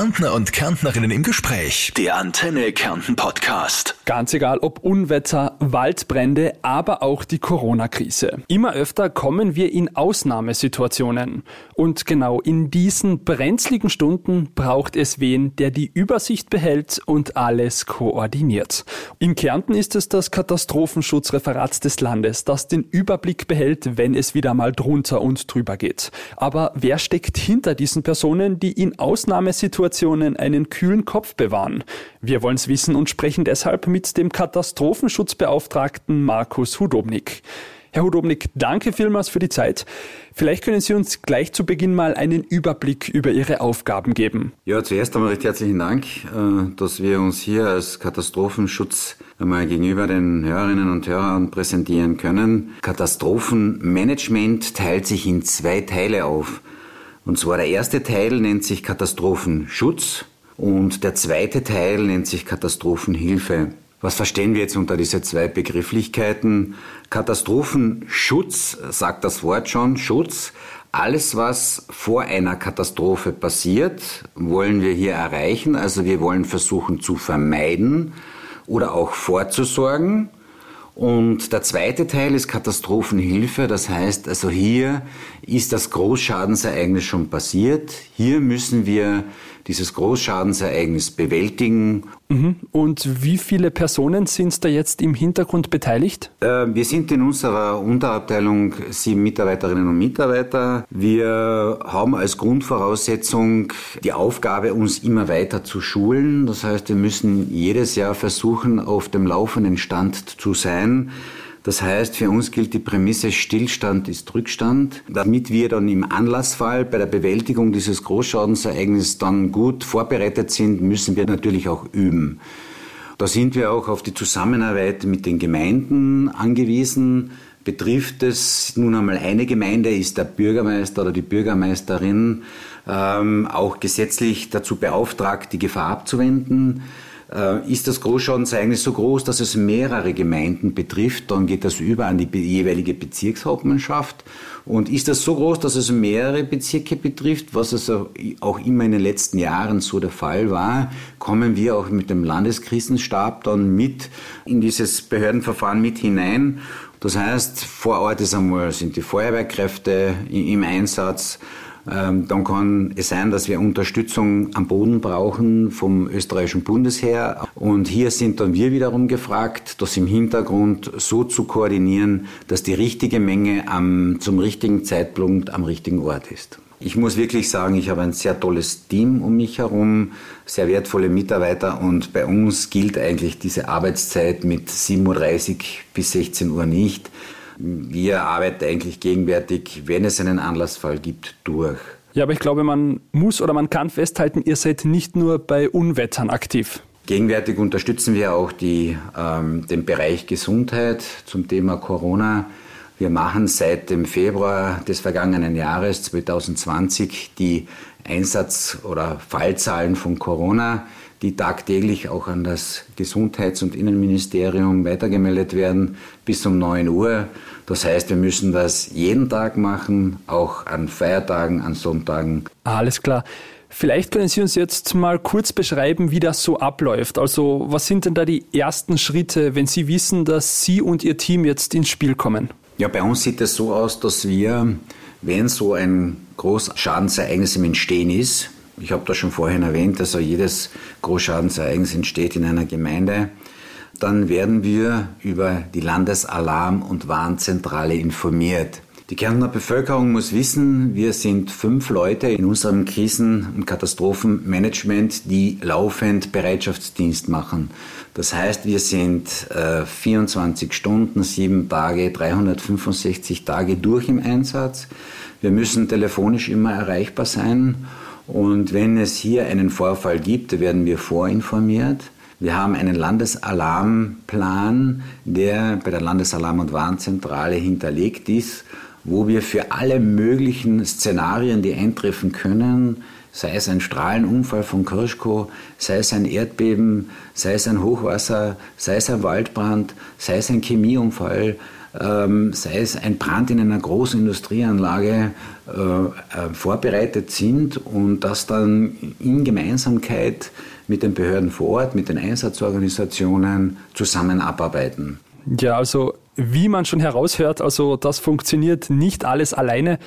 Kärntner und Kärntnerinnen im Gespräch. Der Antenne Kärnten Podcast. Ganz egal, ob Unwetter, Waldbrände, aber auch die Corona-Krise. Immer öfter kommen wir in Ausnahmesituationen. Und genau in diesen brenzligen Stunden braucht es wen, der die Übersicht behält und alles koordiniert. In Kärnten ist es das Katastrophenschutzreferat des Landes, das den Überblick behält, wenn es wieder mal drunter und drüber geht. Aber wer steckt hinter diesen Personen, die in Ausnahmesituationen einen kühlen Kopf bewahren? Wir wollen es wissen und sprechen deshalb mit dem Katastrophenschutzbeauftragten Markus Hudobnik. Herr Hudobnik, danke vielmals für die Zeit. Vielleicht können Sie uns gleich zu Beginn mal einen Überblick über Ihre Aufgaben geben. Ja, zuerst einmal recht herzlichen Dank, äh, dass wir uns hier als Katastrophenschutz einmal gegenüber den Hörerinnen und Hörern präsentieren können. Katastrophenmanagement teilt sich in zwei Teile auf. Und zwar der erste Teil nennt sich Katastrophenschutz und der zweite Teil nennt sich Katastrophenhilfe. Was verstehen wir jetzt unter diese zwei Begrifflichkeiten? Katastrophenschutz sagt das Wort schon, Schutz. Alles, was vor einer Katastrophe passiert, wollen wir hier erreichen. Also wir wollen versuchen zu vermeiden oder auch vorzusorgen. Und der zweite Teil ist Katastrophenhilfe. Das heißt, also hier ist das Großschadensereignis schon passiert. Hier müssen wir dieses Großschadensereignis bewältigen. Mhm. Und wie viele Personen sind da jetzt im Hintergrund beteiligt? Äh, wir sind in unserer Unterabteilung sieben Mitarbeiterinnen und Mitarbeiter. Wir haben als Grundvoraussetzung die Aufgabe, uns immer weiter zu schulen. Das heißt, wir müssen jedes Jahr versuchen, auf dem laufenden Stand zu sein. Das heißt, für uns gilt die Prämisse, Stillstand ist Rückstand. Damit wir dann im Anlassfall bei der Bewältigung dieses Großschadensereignisses dann gut vorbereitet sind, müssen wir natürlich auch üben. Da sind wir auch auf die Zusammenarbeit mit den Gemeinden angewiesen. Betrifft es nun einmal eine Gemeinde, ist der Bürgermeister oder die Bürgermeisterin ähm, auch gesetzlich dazu beauftragt, die Gefahr abzuwenden. Äh, ist das Großschadensereignis so groß, dass es mehrere Gemeinden betrifft, dann geht das über an die jeweilige Bezirkshauptmannschaft. Und ist das so groß, dass es mehrere Bezirke betrifft, was also auch immer in den letzten Jahren so der Fall war, kommen wir auch mit dem Landeskrisenstab dann mit in dieses Behördenverfahren mit hinein. Das heißt, vor Ort ist einmal, sind die Feuerwehrkräfte im Einsatz, dann kann es sein, dass wir Unterstützung am Boden brauchen vom österreichischen Bundesheer. Und hier sind dann wir wiederum gefragt, das im Hintergrund so zu koordinieren, dass die richtige Menge am, zum richtigen Zeitpunkt am richtigen Ort ist. Ich muss wirklich sagen, ich habe ein sehr tolles Team um mich herum, sehr wertvolle Mitarbeiter und bei uns gilt eigentlich diese Arbeitszeit mit 7.30 Uhr bis 16 Uhr nicht. Wir arbeiten eigentlich gegenwärtig, wenn es einen Anlassfall gibt, durch. Ja, aber ich glaube, man muss oder man kann festhalten, ihr seid nicht nur bei Unwettern aktiv. Gegenwärtig unterstützen wir auch die, ähm, den Bereich Gesundheit zum Thema Corona. Wir machen seit dem Februar des vergangenen Jahres 2020 die Einsatz- oder Fallzahlen von Corona die tagtäglich auch an das Gesundheits- und Innenministerium weitergemeldet werden bis um 9 Uhr. Das heißt, wir müssen das jeden Tag machen, auch an Feiertagen, an Sonntagen. Alles klar. Vielleicht können Sie uns jetzt mal kurz beschreiben, wie das so abläuft. Also was sind denn da die ersten Schritte, wenn Sie wissen, dass Sie und Ihr Team jetzt ins Spiel kommen? Ja, bei uns sieht es so aus, dass wir, wenn so ein Großschadensereignis im Entstehen ist, ich habe das schon vorhin erwähnt, also jedes Großschadensereignis entsteht in einer Gemeinde. Dann werden wir über die Landesalarm- und Warnzentrale informiert. Die Kärntner Bevölkerung muss wissen, wir sind fünf Leute in unserem Krisen- und Katastrophenmanagement, die laufend Bereitschaftsdienst machen. Das heißt, wir sind äh, 24 Stunden, sieben Tage, 365 Tage durch im Einsatz. Wir müssen telefonisch immer erreichbar sein und wenn es hier einen Vorfall gibt, werden wir vorinformiert. Wir haben einen Landesalarmplan, der bei der Landesalarm- und Warnzentrale hinterlegt ist, wo wir für alle möglichen Szenarien, die eintreffen können, sei es ein Strahlenunfall von Kirschko, sei es ein Erdbeben, sei es ein Hochwasser, sei es ein Waldbrand, sei es ein Chemieunfall, sei es ein Brand in einer großen Industrieanlage, äh, äh, vorbereitet sind und das dann in Gemeinsamkeit mit den Behörden vor Ort, mit den Einsatzorganisationen zusammen abarbeiten. Ja, also wie man schon heraushört, also das funktioniert nicht alles alleine.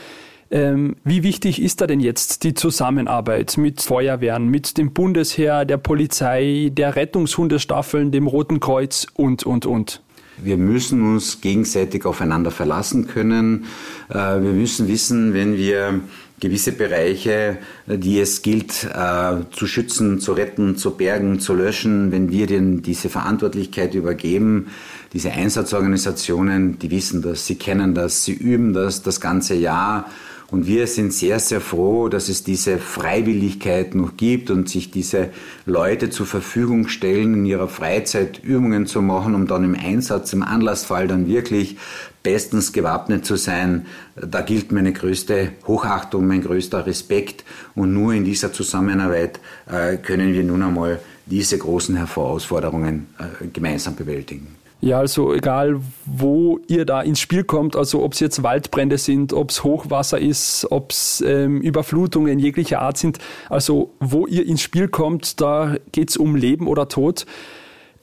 Ähm, wie wichtig ist da denn jetzt die Zusammenarbeit mit Feuerwehren, mit dem Bundesheer, der Polizei, der Rettungshundestaffeln, dem Roten Kreuz und, und, und? Wir müssen uns gegenseitig aufeinander verlassen können. Äh, wir müssen wissen, wenn wir gewisse Bereiche, die es gilt äh, zu schützen, zu retten, zu bergen, zu löschen, wenn wir denen diese Verantwortlichkeit übergeben, diese Einsatzorganisationen, die wissen das, sie kennen das, sie üben das das ganze Jahr und wir sind sehr, sehr froh, dass es diese Freiwilligkeit noch gibt und sich diese Leute zur Verfügung stellen, in ihrer Freizeit Übungen zu machen, um dann im Einsatz, im Anlassfall dann wirklich bestens gewappnet zu sein. Da gilt meine größte Hochachtung, mein größter Respekt. Und nur in dieser Zusammenarbeit äh, können wir nun einmal diese großen Herausforderungen äh, gemeinsam bewältigen. Ja, also egal, wo ihr da ins Spiel kommt, also ob es jetzt Waldbrände sind, ob es Hochwasser ist, ob es ähm, Überflutungen jeglicher Art sind, also wo ihr ins Spiel kommt, da geht es um Leben oder Tod.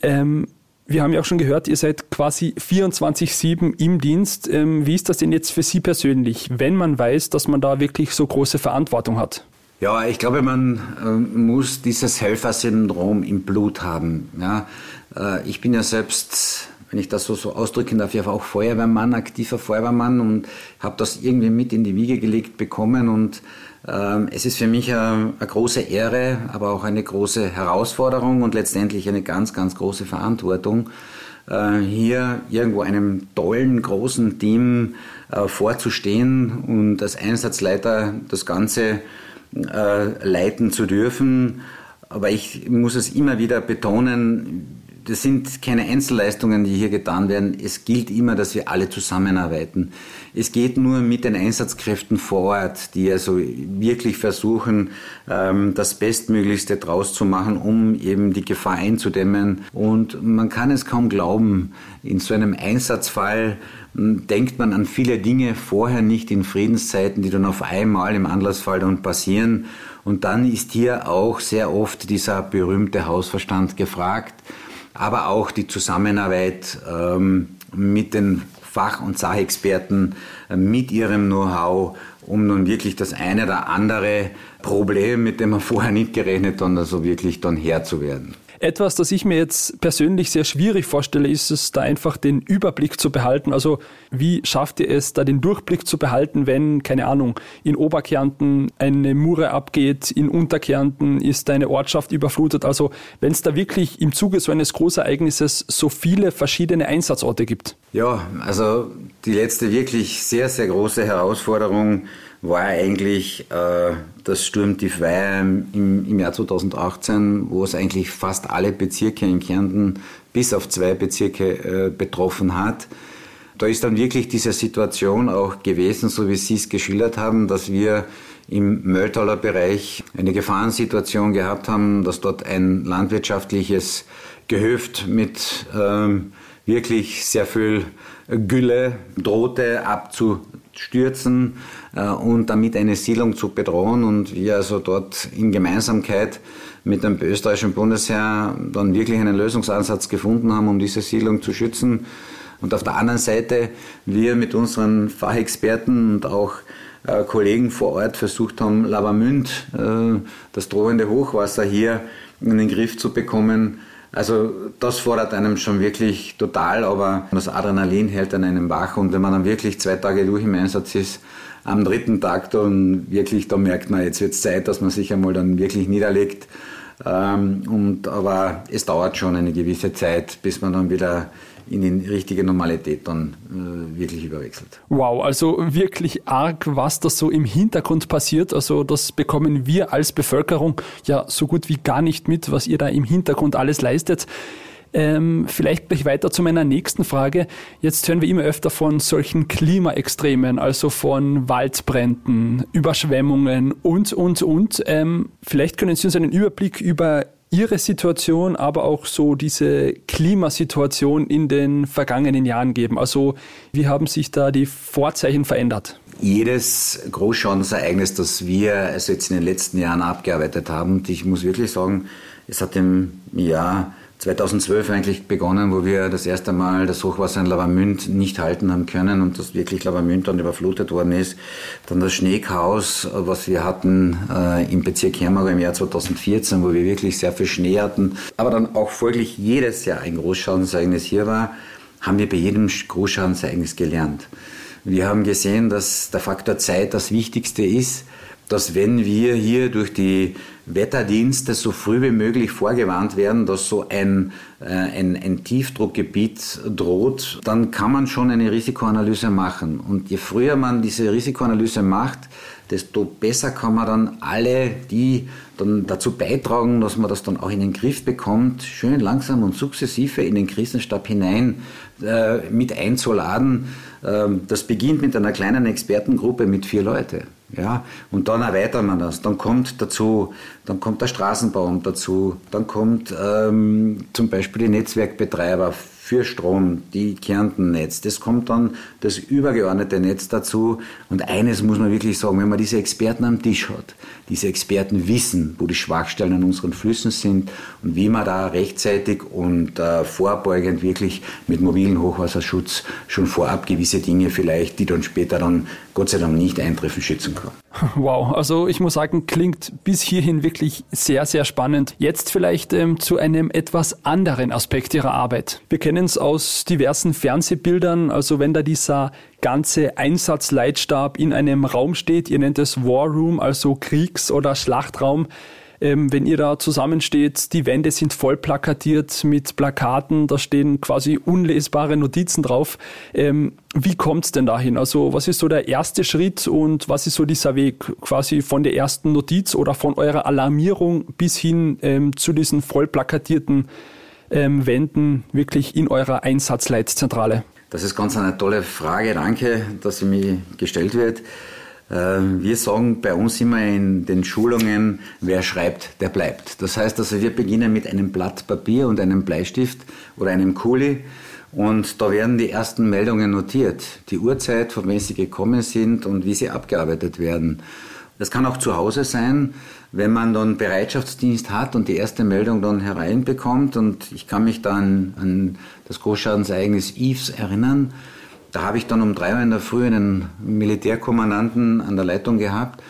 Ähm, wir haben ja auch schon gehört, ihr seid quasi 24-7 im Dienst. Ähm, wie ist das denn jetzt für Sie persönlich, wenn man weiß, dass man da wirklich so große Verantwortung hat? Ja, ich glaube, man äh, muss dieses Helfersyndrom im Blut haben. Ja? Äh, ich bin ja selbst wenn ich das so, so ausdrücken darf, ja auch Feuerwehrmann, aktiver Feuerwehrmann und habe das irgendwie mit in die Wiege gelegt bekommen und ähm, es ist für mich eine, große Ehre, aber auch eine große Herausforderung und letztendlich eine ganz, ganz große Verantwortung, äh, hier irgendwo einem tollen, großen Team äh, vorzustehen und als Einsatzleiter das Ganze leiten zu dürfen. Aber ich muss es immer wieder betonen, das sind keine Einzelleistungen, die hier getan werden. Es gilt immer, dass wir alle zusammenarbeiten. Es geht nur mit den Einsatzkräften vor Ort, die also wirklich versuchen, ähm, das Bestmöglichste draus zu machen, um eben die Gefahr einzudämmen. Und man kann es kaum glauben, in so einem Einsatzfall hm, denkt man an viele Dinge vorher nicht in Friedenszeiten, die dann auf einmal im Anlassfall dann passieren. Und dann ist hier auch sehr oft dieser berühmte Hausverstand gefragt aber auch die Zusammenarbeit ähm, mit den Fach- und Sachexperten, äh, mit ihrem Know-how, um nun wirklich das eine oder andere Problem, mit dem man vorher nicht gerechnet hat, also wirklich dann Herr zu werden. Etwas, das ich mir jetzt persönlich sehr schwierig vorstelle, ist es, da einfach den Überblick zu behalten. Also wie schafft ihr es, da den Durchblick zu behalten, wenn, keine Ahnung, in Oberkärnten eine Mure abgeht, in Unterkärnten ist eine Ortschaft überflutet. Also wenn es da wirklich im Zuge so eines Großereignisses so viele verschiedene Einsatzorte gibt. Ja, also die letzte wirklich sehr, sehr große Herausforderung war eigentlich äh, das Sturmtief Weiher im, im Jahr 2018, wo es eigentlich fast alle Bezirke in Kärnten bis auf zwei Bezirke äh, betroffen hat. Da ist dann wirklich diese Situation auch gewesen, so wie Sie es geschildert haben, dass wir im Mölltaler Bereich eine Gefahrensituation gehabt haben, dass dort ein landwirtschaftliches Gehöft mit ähm, wirklich sehr viel Gülle drohte abzustürzen äh, und damit eine Siedlung zu bedrohen und wir also dort in Gemeinsamkeit mit dem österreichischen Bundesheer dann wirklich einen Lösungsansatz gefunden haben, um diese Siedlung zu schützen. Und auf der anderen Seite wir mit unseren Fachexperten und auch äh, Kollegen vor Ort versucht haben, Lavamünd, äh, das drohende Hochwasser hier in den Griff zu bekommen. Also das fordert einem schon wirklich total, aber das Adrenalin hält an einem wach und wenn man dann wirklich zwei Tage durch im Einsatz ist, am dritten Tag dann wirklich, da merkt man, jetzt wird es Zeit, dass man sich einmal dann wirklich niederlegt. Ähm, und, aber es dauert schon eine gewisse Zeit, bis man dann wieder in die richtige Normalität dann äh, wirklich überwechselt. Wow, also wirklich arg, was da so im Hintergrund passiert. Also das bekommen wir als Bevölkerung ja so gut wie gar nicht mit, was ihr da im Hintergrund alles leistet. Ähm, vielleicht gleich weiter zu meiner nächsten Frage. Jetzt hören wir immer öfter von solchen Klimaextremen, also von Waldbränden, Überschwemmungen und, und, und. Ähm, vielleicht können Sie uns einen Überblick über Ihre Situation, aber auch so diese Klimasituation in den vergangenen Jahren geben? Also wie haben sich da die Vorzeichen verändert? Jedes Großschadensereignis, das wir also jetzt in den letzten Jahren abgearbeitet haben, und ich muss wirklich sagen, es hat im Jahr 2012 eigentlich begonnen, wo wir das erste Mal das Hochwasser in Lavamünd nicht halten haben können und das wirklich Lavamünd dann überflutet worden ist. Dann das Schneechaos, was wir hatten äh, im Bezirk Hermagau im Jahr 2014, wo wir wirklich sehr viel Schnee hatten, aber dann auch folglich jedes Jahr ein Großschadensereignis hier war, haben wir bei jedem Großschadensereignis gelernt. Wir haben gesehen, dass der Faktor Zeit das Wichtigste ist, dass wenn wir hier durch die Wetterdienste so früh wie möglich vorgewarnt werden, dass so ein, äh, ein, ein Tiefdruckgebiet droht, dann kann man schon eine Risikoanalyse machen. Und je früher man diese Risikoanalyse macht, desto besser kann man dann alle, die dann dazu beitragen, dass man das dann auch in den Griff bekommt, schön langsam und sukzessive in den Krisenstab hinein äh, mit einzuladen. Ähm, das beginnt mit einer kleinen Expertengruppe mit vier Leuten. Ja, und dann erweitert man das. Dann kommt dazu, dann kommt der Straßenbau dazu, dann kommt ähm, zum Beispiel die Netzwerkbetreiber für Strom, die Kärntennetz. Das kommt dann das übergeordnete Netz dazu. Und eines muss man wirklich sagen, wenn man diese Experten am Tisch hat, diese Experten wissen, wo die Schwachstellen an unseren Flüssen sind und wie man da rechtzeitig und äh, vorbeugend wirklich mit mobilen Hochwasserschutz schon vorab gewisse Dinge vielleicht, die dann später dann Gott sei Dank nicht eintreffen, schützen kann. Wow, also ich muss sagen, klingt bis hierhin wirklich sehr, sehr spannend. Jetzt vielleicht ähm, zu einem etwas anderen Aspekt Ihrer Arbeit. Wir kennen es aus diversen Fernsehbildern, also wenn da dieser ganze Einsatzleitstab in einem Raum steht, ihr nennt es War Room, also Kriegs- oder Schlachtraum, ähm, wenn ihr da zusammensteht, die Wände sind voll plakatiert mit Plakaten, da stehen quasi unlesbare Notizen drauf. Ähm, wie kommt es denn dahin? Also was ist so der erste Schritt und was ist so dieser Weg quasi von der ersten Notiz oder von eurer Alarmierung bis hin ähm, zu diesen voll plakatierten ähm, Wänden wirklich in eurer Einsatzleitzentrale? Das ist ganz eine tolle Frage. Danke, dass sie mir gestellt wird. Ähm, wir sagen bei uns immer in den Schulungen, wer schreibt, der bleibt. Das heißt also, wir beginnen mit einem Blatt Papier und einem Bleistift oder einem Kuli und da werden die ersten Meldungen notiert. Die Uhrzeit, von wann sie gekommen sind und wie sie abgearbeitet werden. Das kann auch zu Hause sein, wenn man dann Bereitschaftsdienst hat und die erste Meldung dann hereinbekommt. Und ich kann mich dann an das Großschadensereignis Eves erinnern. Da habe ich dann um drei Uhr in der Früh einen Militärkommandanten an der Leitung gehabt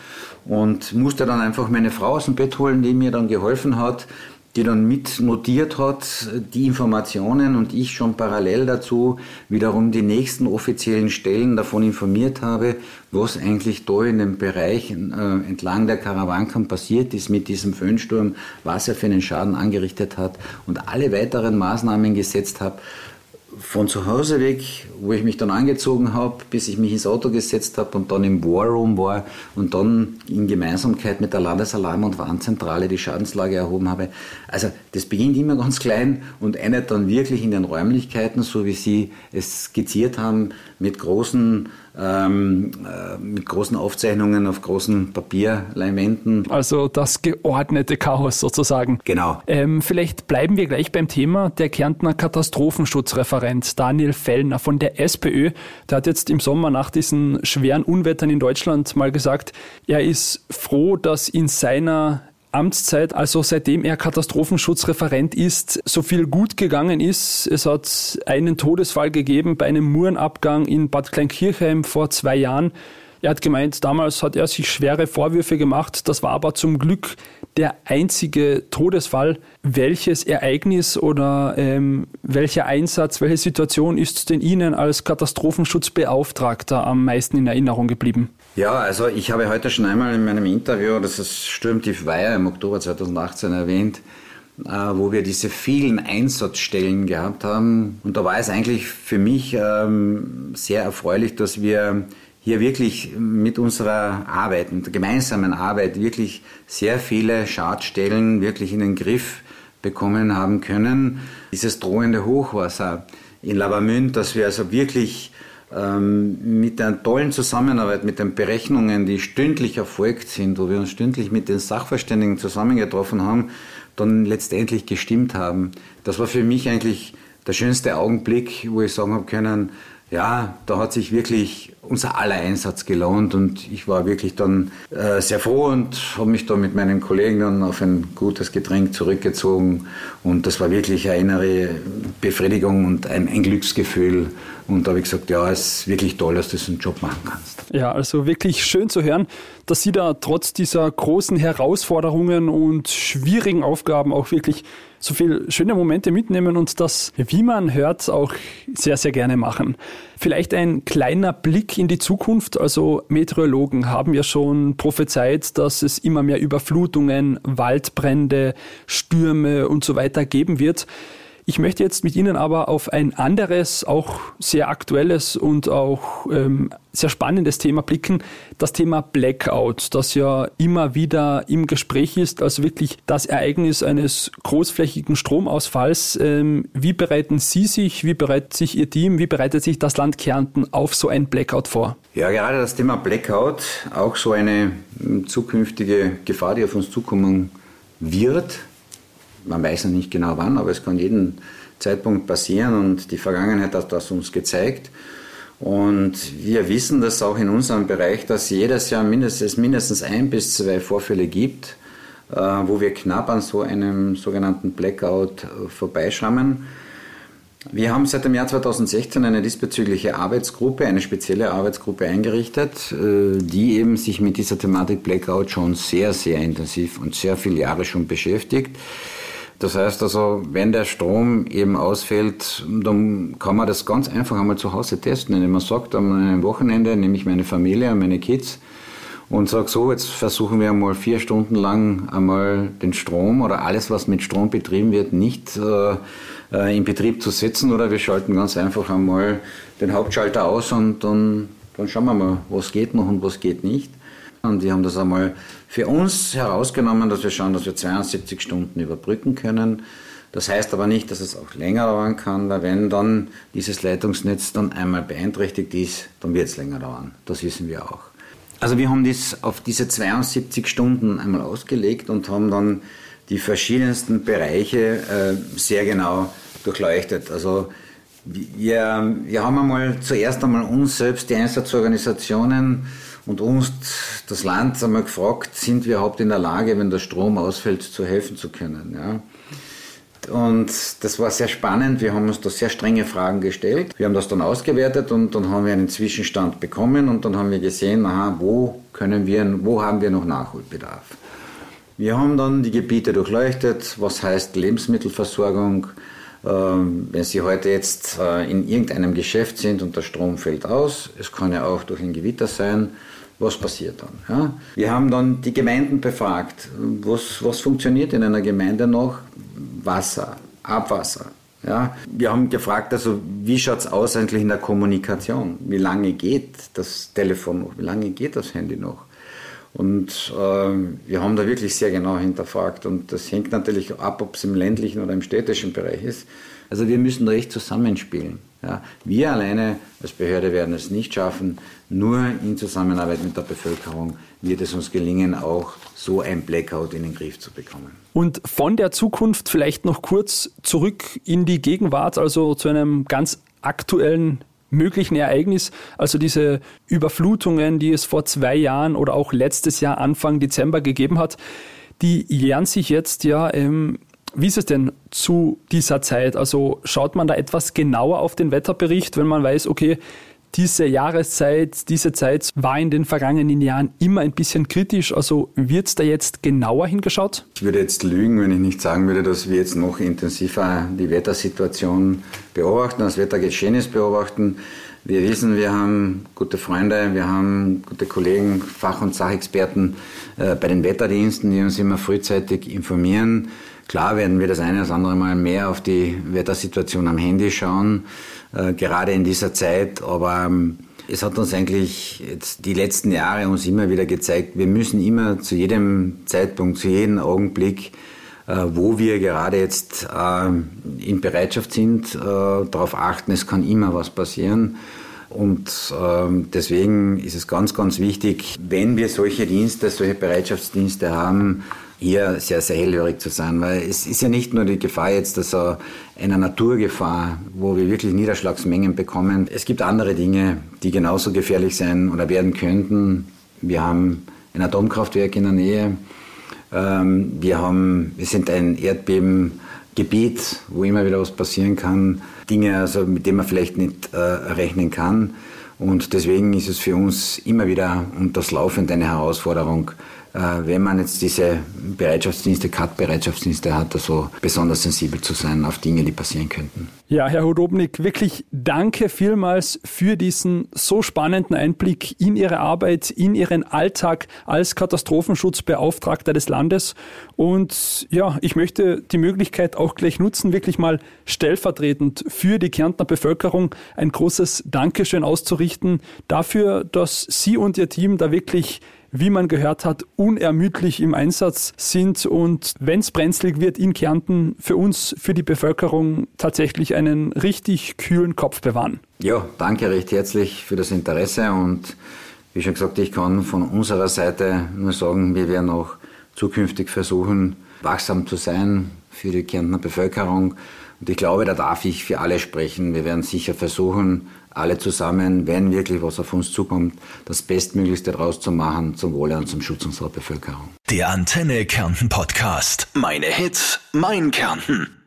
und musste dann einfach meine Frau aus dem Bett holen, die mir dann geholfen hat, die dann mit notiert hat, die Informationen und ich schon parallel dazu wiederum die nächsten offiziellen Stellen davon informiert habe, was eigentlich da in dem Bereich äh, entlang der Karawanken passiert ist mit diesem Föhnsturm, was er für einen Schaden angerichtet hat und alle weiteren Maßnahmen gesetzt habe, von zu Hause weg, wo ich mich dann angezogen habe, bis ich mich ins Auto gesetzt habe und dann im War Room war und dann in Gemeinsamkeit mit der Landesalarm- und Warnzentrale die Schadenslage erhoben habe. Also das beginnt immer ganz klein und endet dann wirklich in den Räumlichkeiten, so wie Sie es skizziert haben, mit großen ähm, äh, mit großen Aufzeichnungen auf großen Papierleinwänden. Also das geordnete Chaos sozusagen. Genau. Ähm, vielleicht bleiben wir gleich beim Thema. Der Kärntner Katastrophenschutzreferent Daniel Fellner von der SPÖ, der hat jetzt im Sommer nach diesen schweren Unwettern in Deutschland mal gesagt, er ist froh, dass in seiner Amtszeit, also seitdem er Katastrophenschutzreferent ist, so viel gut gegangen ist. Es hat einen Todesfall gegeben bei einem Murenabgang in Bad Kleinkirchheim vor zwei Jahren. Er hat gemeint, damals hat er sich schwere Vorwürfe gemacht. Das war aber zum Glück der einzige Todesfall. Welches Ereignis oder ähm, welcher Einsatz, welche Situation ist denn Ihnen als Katastrophenschutzbeauftragter am meisten in Erinnerung geblieben? Ja, also ich habe heute schon einmal in meinem Interview das ist Sturmtief Weiher im Oktober 2018 erwähnt, äh, wo wir diese vielen Einsatzstellen gehabt haben. Und da war es eigentlich für mich ähm, sehr erfreulich, dass wir hier wirklich mit unserer Arbeit, mit der gemeinsamen Arbeit wirklich sehr viele Schadstellen wirklich in den Griff bekommen haben können. Dieses drohende Hochwasser in Lavamünd, dass wir also wirklich mit der tollen Zusammenarbeit, mit den Berechnungen, die stündlich erfolgt sind, wo wir uns stündlich mit den Sachverständigen zusammengetroffen haben, dann letztendlich gestimmt haben. Das war für mich eigentlich der schönste Augenblick, wo ich sagen habe können, ja, da hat sich wirklich unser aller Einsatz gelohnt und ich war wirklich dann äh, sehr froh und habe mich da mit meinen Kollegen dann auf ein gutes Getränk zurückgezogen und das war wirklich eine innere Befriedigung und ein, ein Glücksgefühl und da habe ich gesagt, ja, es ist wirklich toll, dass du diesen Job machen kannst. Ja, also wirklich schön zu hören, dass Sie da trotz dieser großen Herausforderungen und schwierigen Aufgaben auch wirklich so viele schöne Momente mitnehmen und das, wie man hört, auch sehr, sehr gerne machen. Vielleicht ein kleiner Blick in die Zukunft. Also Meteorologen haben ja schon prophezeit, dass es immer mehr Überflutungen, Waldbrände, Stürme und so weiter geben wird. Ich möchte jetzt mit Ihnen aber auf ein anderes, auch sehr aktuelles und auch ähm, sehr spannendes Thema blicken. Das Thema Blackout, das ja immer wieder im Gespräch ist, also wirklich das Ereignis eines großflächigen Stromausfalls. Ähm, wie bereiten Sie sich, wie bereitet sich Ihr Team, wie bereitet sich das Land Kärnten auf so ein Blackout vor? Ja, gerade das Thema Blackout, auch so eine zukünftige Gefahr, die auf uns zukommen wird, man weiß noch nicht genau wann, aber es kann jeden Zeitpunkt passieren und die Vergangenheit hat das uns gezeigt. Und wir wissen das auch in unserem Bereich, dass jedes Jahr mindestens, mindestens ein bis zwei Vorfälle gibt, äh, wo wir knapp an so einem sogenannten Blackout äh, vorbeischrammen. Wir haben seit dem Jahr 2016 eine diesbezügliche Arbeitsgruppe, eine spezielle Arbeitsgruppe eingerichtet, äh, die eben sich mit dieser Thematik Blackout schon sehr, sehr intensiv und sehr viele Jahre schon beschäftigt. Das heißt also, wenn der Strom eben ausfällt, dann kann man das ganz einfach einmal zu Hause testen, indem man sagt, am einem Wochenende nehme ich meine Familie und meine Kids und sage so, jetzt versuchen wir einmal vier Stunden lang einmal den Strom oder alles, was mit Strom betrieben wird, nicht äh, in Betrieb zu setzen oder wir schalten ganz einfach einmal den Hauptschalter aus und dann, dann schauen wir mal, was geht noch und was geht nicht. Und wir haben das einmal für uns herausgenommen, dass wir schauen, dass wir 72 Stunden überbrücken können. Das heißt aber nicht, dass es auch länger dauern kann, weil wenn dann dieses Leitungsnetz dann einmal beeinträchtigt ist, dann wird es länger dauern. Das wissen wir auch. Also wir haben das auf diese 72 Stunden einmal ausgelegt und haben dann die verschiedensten Bereiche äh, sehr genau durchleuchtet. Also wir, wir haben einmal zuerst einmal uns selbst, die Einsatzorganisationen, und uns, das Land, einmal gefragt, sind wir überhaupt in der Lage, wenn der Strom ausfällt, zu helfen zu können. Ja? Und das war sehr spannend. Wir haben uns da sehr strenge Fragen gestellt. Wir haben das dann ausgewertet und dann haben wir einen Zwischenstand bekommen und dann haben wir gesehen, aha, wo können wir, wo haben wir noch Nachholbedarf. Wir haben dann die Gebiete durchleuchtet, was heißt Lebensmittelversorgung. Ähm, wenn Sie heute jetzt äh, in irgendeinem Geschäft sind und der Strom fällt aus, es kann ja auch durch ein Gewitter sein, was passiert dann? Ja? Wir haben dann die Gemeinden befragt, was, was funktioniert in einer Gemeinde noch? Wasser, Abwasser. Ja? Wir haben gefragt, also wie schaut es aus eigentlich in der Kommunikation? Wie lange geht das Telefon noch? Wie lange geht das Handy noch? Und äh, wir haben da wirklich sehr genau hinterfragt und das hängt natürlich ab, ob es im ländlichen oder im städtischen Bereich ist. Also wir müssen da echt zusammenspielen. Ja. Wir alleine als Behörde werden es nicht schaffen. Nur in Zusammenarbeit mit der Bevölkerung wird es uns gelingen, auch so ein Blackout in den Griff zu bekommen. Und von der Zukunft vielleicht noch kurz zurück in die Gegenwart, also zu einem ganz aktuellen möglichen Ereignis, also diese Überflutungen, die es vor zwei Jahren oder auch letztes Jahr Anfang Dezember gegeben hat, die jähren sich jetzt ja ähm, wie ist es denn zu dieser Zeit? Also schaut man da etwas genauer auf den Wetterbericht, wenn man weiß, okay, diese Jahreszeit, diese Zeit war in den vergangenen Jahren immer ein bisschen kritisch. Also wird da jetzt genauer hingeschaut? Ich würde jetzt lügen, wenn ich nicht sagen würde, dass wir jetzt noch intensiver die Wettersituation beobachten, das Wettergeschehnis beobachten. Wir wissen, wir haben gute Freunde, wir haben gute Kollegen, Fach- und Sachexperten äh, bei den Wetterdiensten, die uns immer frühzeitig informieren. Klar werden wir das eine oder andere Mal mehr auf die Wettersituation am Handy schauen, äh, gerade in dieser Zeit, aber ähm, es hat uns eigentlich jetzt die letzten Jahre uns immer wieder gezeigt, wir müssen immer zu jedem Zeitpunkt, zu jedem Augenblick, äh, wo wir gerade jetzt äh, in Bereitschaft sind, äh, darauf achten, es kann immer was passieren. Und ähm, deswegen ist es ganz, ganz wichtig, wenn wir solche Dienste, solche Bereitschaftsdienste haben, hier sehr, sehr hellhörig zu sein, weil es ist ja nicht nur die Gefahr jetzt, dass er einer Naturgefahr, wo wir wirklich Niederschlagsmengen bekommen. Es gibt andere Dinge, die genauso gefährlich sein oder werden könnten. Wir haben ein Atomkraftwerk in der Nähe. Ähm, wir haben, wir sind ein Erdbebengebiet, wo immer wieder was passieren kann. Dinge, also, mit denen man vielleicht nicht äh, rechnen kann. Und deswegen ist es für uns immer wieder und das laufend eine Herausforderung, wenn man jetzt diese Bereitschaftsdienste, CAT-Bereitschaftsdienste hat, also besonders sensibel zu sein auf Dinge, die passieren könnten. Ja, Herr Hodobnik, wirklich danke vielmals für diesen so spannenden Einblick in Ihre Arbeit, in Ihren Alltag als Katastrophenschutzbeauftragter des Landes. Und ja, ich möchte die Möglichkeit auch gleich nutzen, wirklich mal stellvertretend für die Kärntner Bevölkerung ein großes Dankeschön auszurichten dafür, dass Sie und Ihr Team da wirklich wie man gehört hat, unermüdlich im Einsatz sind und wenn es brenzlig wird in Kärnten, für uns, für die Bevölkerung tatsächlich einen richtig kühlen Kopf bewahren. Ja, danke recht herzlich für das Interesse und wie schon gesagt, ich kann von unserer Seite nur sagen, wir werden auch zukünftig versuchen, wachsam zu sein für die Kärntner Bevölkerung. Und ich glaube, da darf ich für alle sprechen. Wir werden sicher versuchen, alle zusammen, wenn wirklich was auf uns zukommt, das Bestmöglichste daraus zu machen zum Wohle und zum Schutz unserer Bevölkerung. Der Antenne Kärnten Podcast. Meine Hits, mein Kärnten.